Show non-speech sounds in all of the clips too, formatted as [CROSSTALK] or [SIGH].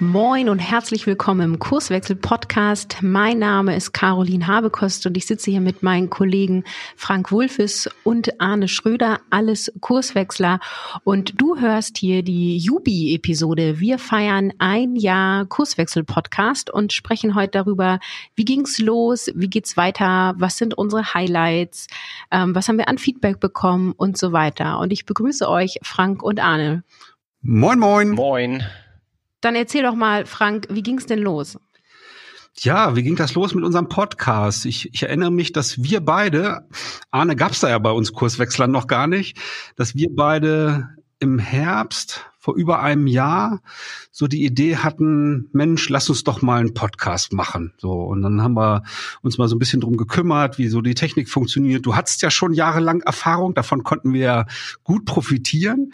Moin und herzlich willkommen im Kurswechsel-Podcast. Mein Name ist Caroline Habekost und ich sitze hier mit meinen Kollegen Frank Wulfes und Arne Schröder, alles Kurswechsler. Und du hörst hier die Jubi-Episode. Wir feiern ein Jahr Kurswechsel-Podcast und sprechen heute darüber, wie ging's los, wie geht's weiter, was sind unsere Highlights, ähm, was haben wir an Feedback bekommen und so weiter. Und ich begrüße euch, Frank und Arne. Moin, moin. Moin. Dann erzähl doch mal, Frank, wie ging's denn los? Ja, wie ging das los mit unserem Podcast? Ich, ich erinnere mich, dass wir beide, Arne gab's da ja bei uns Kurswechslern noch gar nicht, dass wir beide im Herbst vor über einem Jahr so die Idee hatten, Mensch, lass uns doch mal einen Podcast machen. So und dann haben wir uns mal so ein bisschen drum gekümmert, wie so die Technik funktioniert. Du hattest ja schon jahrelang Erfahrung, davon konnten wir gut profitieren.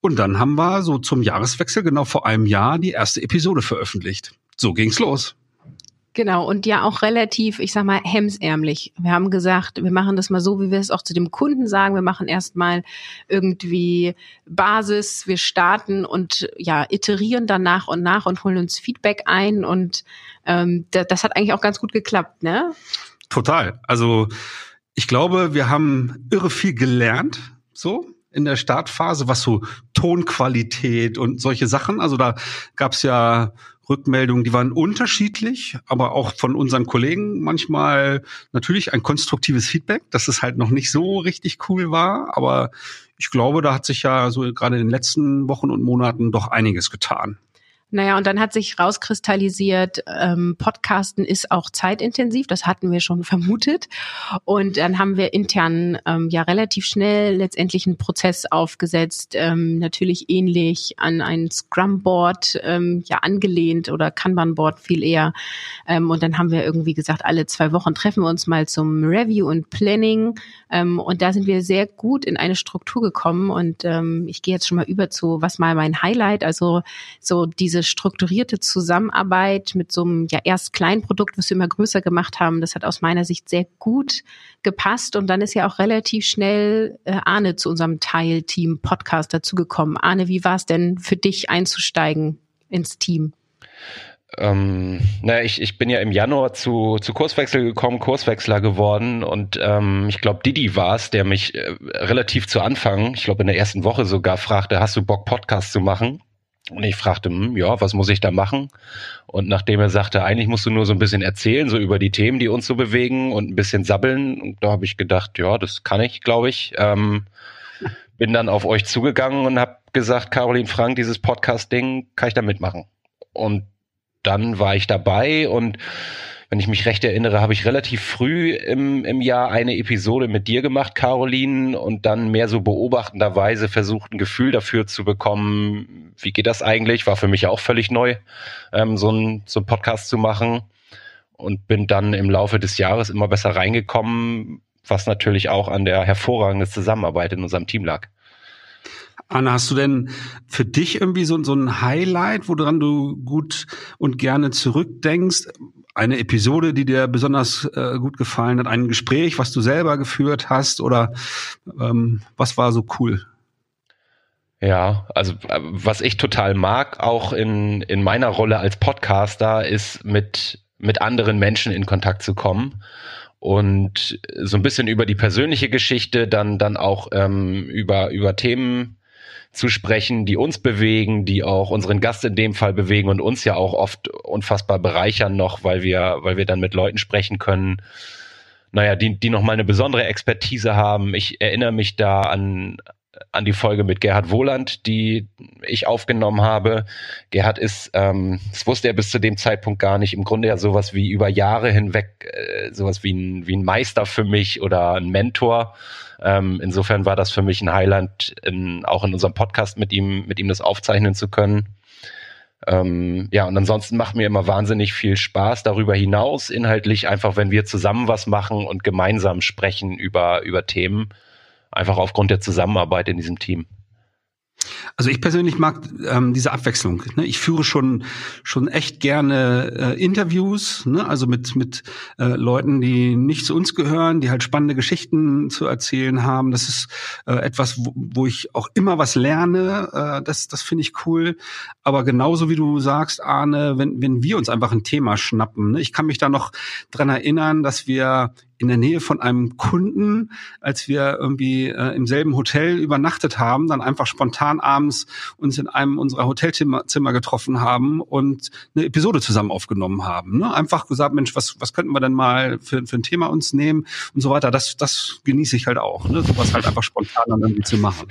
Und dann haben wir so zum Jahreswechsel genau vor einem Jahr die erste Episode veröffentlicht. So ging's los. Genau, und ja auch relativ, ich sag mal, hemsärmlich. Wir haben gesagt, wir machen das mal so, wie wir es auch zu dem Kunden sagen. Wir machen erstmal irgendwie Basis, wir starten und ja, iterieren dann nach und nach und holen uns Feedback ein. Und ähm, das, das hat eigentlich auch ganz gut geklappt, ne? Total. Also ich glaube, wir haben irre viel gelernt, so in der Startphase, was so Tonqualität und solche Sachen. Also da gab's ja Rückmeldungen, die waren unterschiedlich, aber auch von unseren Kollegen manchmal natürlich ein konstruktives Feedback, dass es halt noch nicht so richtig cool war. Aber ich glaube, da hat sich ja so gerade in den letzten Wochen und Monaten doch einiges getan. Naja, und dann hat sich rauskristallisiert, ähm, Podcasten ist auch zeitintensiv, das hatten wir schon [LAUGHS] vermutet. Und dann haben wir intern ähm, ja relativ schnell letztendlich einen Prozess aufgesetzt, ähm, natürlich ähnlich an ein Scrum-Board ähm, ja angelehnt oder Kanban-Board viel eher. Ähm, und dann haben wir irgendwie gesagt, alle zwei Wochen treffen wir uns mal zum Review und Planning. Ähm, und da sind wir sehr gut in eine Struktur gekommen. Und ähm, ich gehe jetzt schon mal über zu, was mal mein Highlight, also so diese diese strukturierte Zusammenarbeit mit so einem ja erst kleinen Produkt, was wir immer größer gemacht haben, das hat aus meiner Sicht sehr gut gepasst und dann ist ja auch relativ schnell äh, Arne zu unserem Teilteam Podcast dazugekommen. Arne, wie war es denn für dich einzusteigen ins Team? Ähm, naja, ich, ich bin ja im Januar zu, zu Kurswechsel gekommen, Kurswechsler geworden und ähm, ich glaube, Didi war es, der mich äh, relativ zu Anfang, ich glaube in der ersten Woche sogar, fragte, hast du Bock, Podcast zu machen? Und ich fragte, hm, ja, was muss ich da machen? Und nachdem er sagte, eigentlich musst du nur so ein bisschen erzählen, so über die Themen, die uns so bewegen und ein bisschen sabbeln, da habe ich gedacht, ja, das kann ich, glaube ich. Ähm, bin dann auf euch zugegangen und habe gesagt, Caroline Frank, dieses Podcast-Ding, kann ich da mitmachen? Und dann war ich dabei und wenn ich mich recht erinnere, habe ich relativ früh im, im Jahr eine Episode mit dir gemacht, Caroline, und dann mehr so beobachtenderweise versucht, ein Gefühl dafür zu bekommen, wie geht das eigentlich? War für mich auch völlig neu, ähm, so ein so ein Podcast zu machen. Und bin dann im Laufe des Jahres immer besser reingekommen, was natürlich auch an der hervorragenden Zusammenarbeit in unserem Team lag. Anna, hast du denn für dich irgendwie so, so ein Highlight, woran du gut und gerne zurückdenkst? Eine Episode, die dir besonders äh, gut gefallen hat, ein Gespräch, was du selber geführt hast oder ähm, was war so cool? Ja, also äh, was ich total mag, auch in, in meiner Rolle als Podcaster, ist mit, mit anderen Menschen in Kontakt zu kommen und so ein bisschen über die persönliche Geschichte, dann, dann auch ähm, über, über Themen zu sprechen, die uns bewegen, die auch unseren Gast in dem Fall bewegen und uns ja auch oft unfassbar bereichern noch, weil wir, weil wir dann mit Leuten sprechen können, naja, die, die nochmal eine besondere Expertise haben. Ich erinnere mich da an, an die Folge mit Gerhard Wohland, die ich aufgenommen habe. Gerhard ist, ähm, das wusste er bis zu dem Zeitpunkt gar nicht, im Grunde ja sowas wie über Jahre hinweg, äh, sowas wie ein, wie ein Meister für mich oder ein Mentor. Ähm, insofern war das für mich ein Highlight, in, auch in unserem Podcast mit ihm, mit ihm das aufzeichnen zu können. Ähm, ja, und ansonsten macht mir immer wahnsinnig viel Spaß darüber hinaus, inhaltlich einfach, wenn wir zusammen was machen und gemeinsam sprechen über, über Themen, einfach aufgrund der Zusammenarbeit in diesem Team. Also ich persönlich mag ähm, diese Abwechslung. Ne? Ich führe schon schon echt gerne äh, Interviews, ne? also mit mit äh, Leuten, die nicht zu uns gehören, die halt spannende Geschichten zu erzählen haben. Das ist äh, etwas, wo, wo ich auch immer was lerne. Äh, das das finde ich cool. Aber genauso wie du sagst, Arne, wenn wenn wir uns einfach ein Thema schnappen. Ne? Ich kann mich da noch dran erinnern, dass wir in der Nähe von einem Kunden, als wir irgendwie äh, im selben Hotel übernachtet haben, dann einfach spontan abends uns in einem unserer Hotelzimmer Zimmer getroffen haben und eine Episode zusammen aufgenommen haben. Ne? Einfach gesagt, Mensch, was, was könnten wir denn mal für, für ein Thema uns nehmen und so weiter. Das, das genieße ich halt auch, ne? sowas halt einfach spontan dann irgendwie zu machen.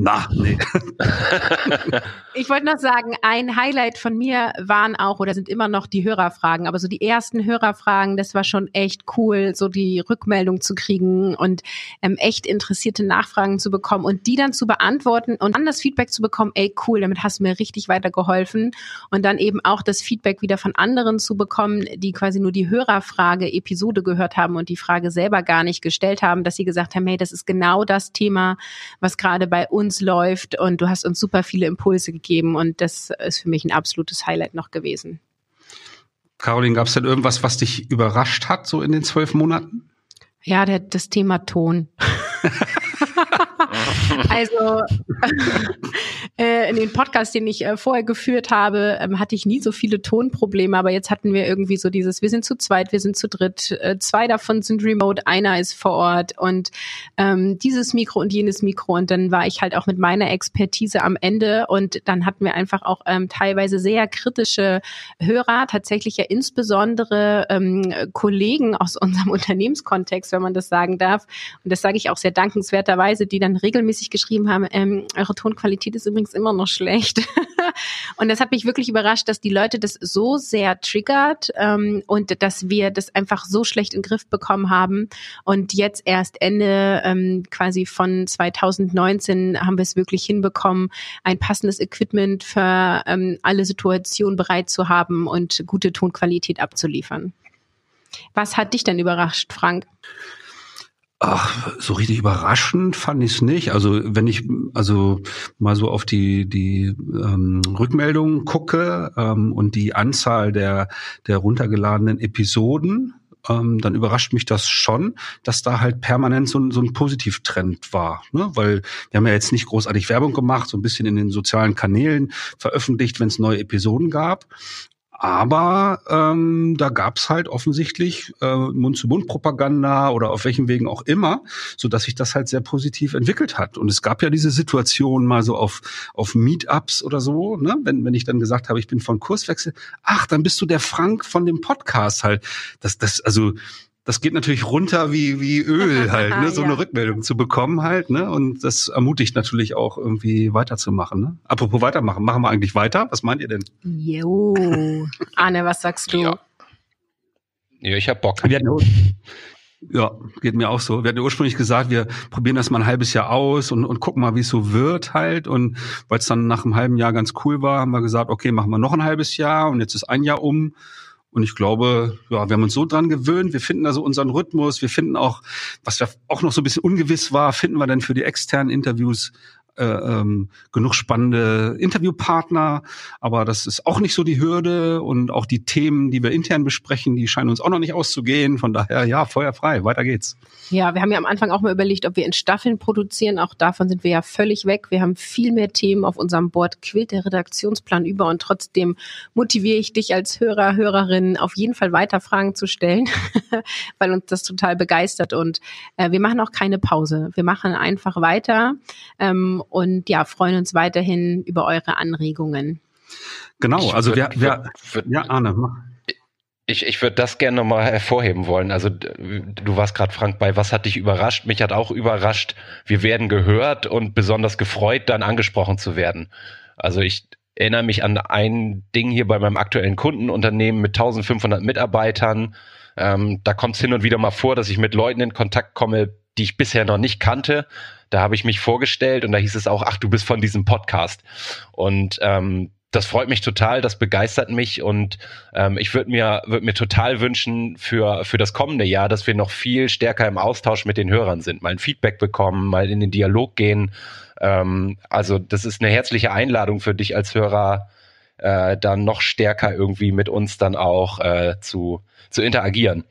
Na, nee. [LAUGHS] ich wollte noch sagen, ein Highlight von mir waren auch oder sind immer noch die Hörerfragen, aber so die ersten Hörerfragen, das war schon echt cool, so die Rückmeldung zu kriegen und ähm, echt interessierte Nachfragen zu bekommen und die dann zu beantworten und dann das Feedback zu bekommen, ey cool, damit hast du mir richtig weitergeholfen und dann eben auch das Feedback wieder von anderen zu bekommen, die quasi nur die Hörerfrage Episode gehört haben und die Frage selber gar nicht gestellt haben, dass sie gesagt haben, hey, das ist genau das Thema, was gerade bei uns läuft und du hast uns super viele Impulse gegeben und das ist für mich ein absolutes Highlight noch gewesen. Caroline, gab es denn irgendwas, was dich überrascht hat, so in den zwölf Monaten? Ja, der, das Thema Ton. [LAUGHS] also in den Podcast, den ich äh, vorher geführt habe, ähm, hatte ich nie so viele Tonprobleme, aber jetzt hatten wir irgendwie so dieses, wir sind zu zweit, wir sind zu dritt, äh, zwei davon sind remote, einer ist vor Ort und ähm, dieses Mikro und jenes Mikro und dann war ich halt auch mit meiner Expertise am Ende und dann hatten wir einfach auch ähm, teilweise sehr kritische Hörer, tatsächlich ja insbesondere ähm, Kollegen aus unserem [LAUGHS] Unternehmenskontext, wenn man das sagen darf. Und das sage ich auch sehr dankenswerterweise, die dann regelmäßig geschrieben haben, ähm, eure Tonqualität ist übrigens immer noch schlecht. [LAUGHS] und das hat mich wirklich überrascht, dass die Leute das so sehr triggert ähm, und dass wir das einfach so schlecht in den Griff bekommen haben. Und jetzt erst Ende ähm, quasi von 2019 haben wir es wirklich hinbekommen, ein passendes Equipment für ähm, alle Situationen bereit zu haben und gute Tonqualität abzuliefern. Was hat dich denn überrascht, Frank? Ach, so richtig überraschend fand ich es nicht. Also wenn ich also mal so auf die die ähm, Rückmeldungen gucke ähm, und die Anzahl der der runtergeladenen Episoden, ähm, dann überrascht mich das schon, dass da halt permanent so, ein so ein Positivtrend war. Ne? Weil wir haben ja jetzt nicht großartig Werbung gemacht, so ein bisschen in den sozialen Kanälen veröffentlicht, wenn es neue Episoden gab. Aber ähm, da gab's halt offensichtlich äh, Mund-zu-Mund-Propaganda oder auf welchen Wegen auch immer, so dass sich das halt sehr positiv entwickelt hat. Und es gab ja diese Situation mal so auf auf Meetups oder so, ne? wenn wenn ich dann gesagt habe, ich bin von Kurswechsel, ach, dann bist du der Frank von dem Podcast halt. Das das also das geht natürlich runter wie, wie Öl [LAUGHS] halt, ne? so ja. eine Rückmeldung zu bekommen halt, ne? Und das ermutigt natürlich auch irgendwie weiterzumachen. Ne? Apropos weitermachen, machen wir eigentlich weiter? Was meint ihr denn? Jo. [LAUGHS] Arne, was sagst du? Ja, ja ich hab Bock. Ja, geht mir auch so. Wir hatten ja ursprünglich gesagt, wir probieren das mal ein halbes Jahr aus und, und gucken mal, wie es so wird halt. Und weil es dann nach einem halben Jahr ganz cool war, haben wir gesagt, okay, machen wir noch ein halbes Jahr und jetzt ist ein Jahr um. Und ich glaube, ja, wir haben uns so dran gewöhnt. Wir finden also unseren Rhythmus. Wir finden auch, was ja auch noch so ein bisschen ungewiss war, finden wir dann für die externen Interviews äh, ähm, genug spannende Interviewpartner, aber das ist auch nicht so die Hürde und auch die Themen, die wir intern besprechen, die scheinen uns auch noch nicht auszugehen. Von daher, ja, Feuer frei, weiter geht's. Ja, wir haben ja am Anfang auch mal überlegt, ob wir in Staffeln produzieren. Auch davon sind wir ja völlig weg. Wir haben viel mehr Themen auf unserem Board, quillt der Redaktionsplan über und trotzdem motiviere ich dich als Hörer, Hörerin auf jeden Fall weiter Fragen zu stellen, [LAUGHS] weil uns das total begeistert und äh, wir machen auch keine Pause. Wir machen einfach weiter. Ähm, und ja, freuen uns weiterhin über eure Anregungen. Genau, also wir, wir, ja, Arne, mach. Ich, ich würde das gerne nochmal hervorheben wollen. Also du warst gerade, Frank, bei was hat dich überrascht? Mich hat auch überrascht, wir werden gehört und besonders gefreut, dann angesprochen zu werden. Also ich erinnere mich an ein Ding hier bei meinem aktuellen Kundenunternehmen mit 1500 Mitarbeitern. Ähm, da kommt es hin und wieder mal vor, dass ich mit Leuten in Kontakt komme, die ich bisher noch nicht kannte. Da habe ich mich vorgestellt und da hieß es auch, ach, du bist von diesem Podcast. Und ähm, das freut mich total, das begeistert mich und ähm, ich würde mir, würd mir total wünschen für, für das kommende Jahr, dass wir noch viel stärker im Austausch mit den Hörern sind, mal ein Feedback bekommen, mal in den Dialog gehen. Ähm, also das ist eine herzliche Einladung für dich als Hörer, äh, dann noch stärker irgendwie mit uns dann auch äh, zu, zu interagieren.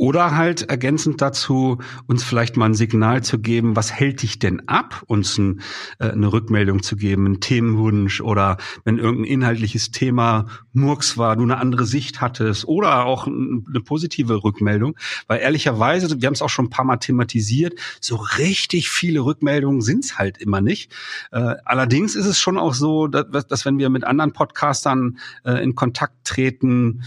Oder halt ergänzend dazu, uns vielleicht mal ein Signal zu geben, was hält dich denn ab, uns ein, äh, eine Rückmeldung zu geben, einen Themenwunsch oder wenn irgendein inhaltliches Thema Murks war, du eine andere Sicht hattest oder auch eine positive Rückmeldung. Weil ehrlicherweise, wir haben es auch schon ein paar Mal thematisiert, so richtig viele Rückmeldungen sind es halt immer nicht. Äh, allerdings ist es schon auch so, dass, dass wenn wir mit anderen Podcastern äh, in Kontakt treten,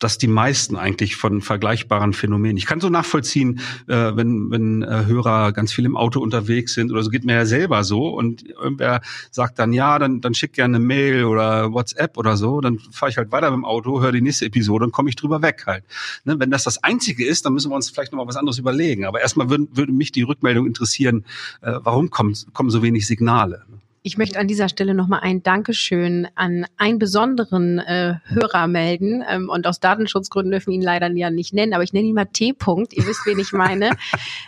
dass die meisten eigentlich von vergleichbaren Phänomenen. Ich kann so nachvollziehen, äh, wenn, wenn äh, Hörer ganz viel im Auto unterwegs sind oder so, geht mir ja selber so und irgendwer sagt dann, ja, dann, dann schick gerne eine Mail oder WhatsApp oder so, dann fahre ich halt weiter mit dem Auto, höre die nächste Episode und komme ich drüber weg halt. Ne? Wenn das das Einzige ist, dann müssen wir uns vielleicht noch mal was anderes überlegen. Aber erstmal würde, würde mich die Rückmeldung interessieren, äh, warum kommen, kommen so wenig Signale? Ich möchte an dieser Stelle nochmal ein Dankeschön an einen besonderen äh, Hörer melden. Ähm, und aus Datenschutzgründen dürfen wir ihn leider ja nicht nennen, aber ich nenne ihn mal T. -Punkt. Ihr wisst, wen ich meine. [LAUGHS]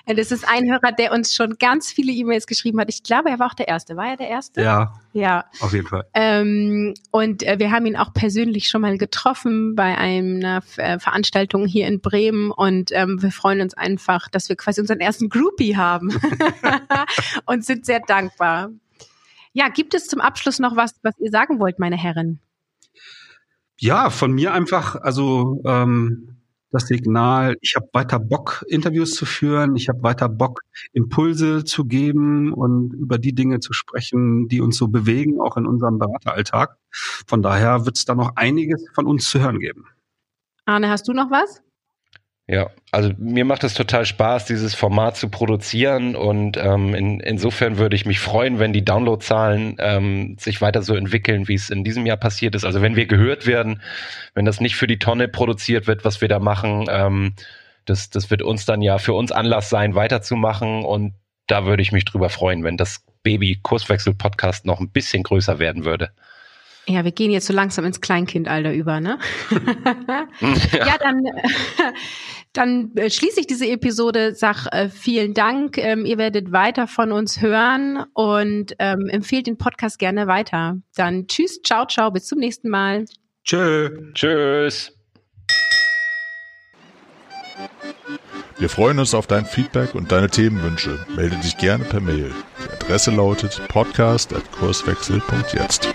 Äh, das ist ein Hörer, der uns schon ganz viele E-Mails geschrieben hat. Ich glaube, er war auch der Erste. War er der Erste? Ja. Ja. Auf jeden Fall. Ähm, und äh, wir haben ihn auch persönlich schon mal getroffen bei einer äh, Veranstaltung hier in Bremen. Und ähm, wir freuen uns einfach, dass wir quasi unseren ersten Groupie haben [LAUGHS] [LAUGHS] und sind sehr dankbar. Ja, gibt es zum Abschluss noch was, was ihr sagen wollt, meine Herren? Ja, von mir einfach, also ähm, das Signal, ich habe weiter Bock, Interviews zu führen, ich habe weiter Bock, Impulse zu geben und über die Dinge zu sprechen, die uns so bewegen, auch in unserem Berateralltag. Von daher wird es da noch einiges von uns zu hören geben. Arne, hast du noch was? Ja, also mir macht es total Spaß, dieses Format zu produzieren und ähm, in, insofern würde ich mich freuen, wenn die Downloadzahlen ähm, sich weiter so entwickeln, wie es in diesem Jahr passiert ist. Also wenn wir gehört werden, wenn das nicht für die Tonne produziert wird, was wir da machen, ähm, das, das wird uns dann ja für uns Anlass sein, weiterzumachen und da würde ich mich drüber freuen, wenn das Baby-Kurswechsel-Podcast noch ein bisschen größer werden würde. Ja, wir gehen jetzt so langsam ins Kleinkindalter über, ne? ja. [LAUGHS] ja, dann, dann äh, schließe ich diese Episode, sag äh, vielen Dank. Ähm, ihr werdet weiter von uns hören und ähm, empfehlt den Podcast gerne weiter. Dann tschüss, ciao, ciao, bis zum nächsten Mal. Tschö. Tschüss. Wir freuen uns auf dein Feedback und deine Themenwünsche. Melde dich gerne per Mail. Die Adresse lautet podcast.kurswechsel.jetzt.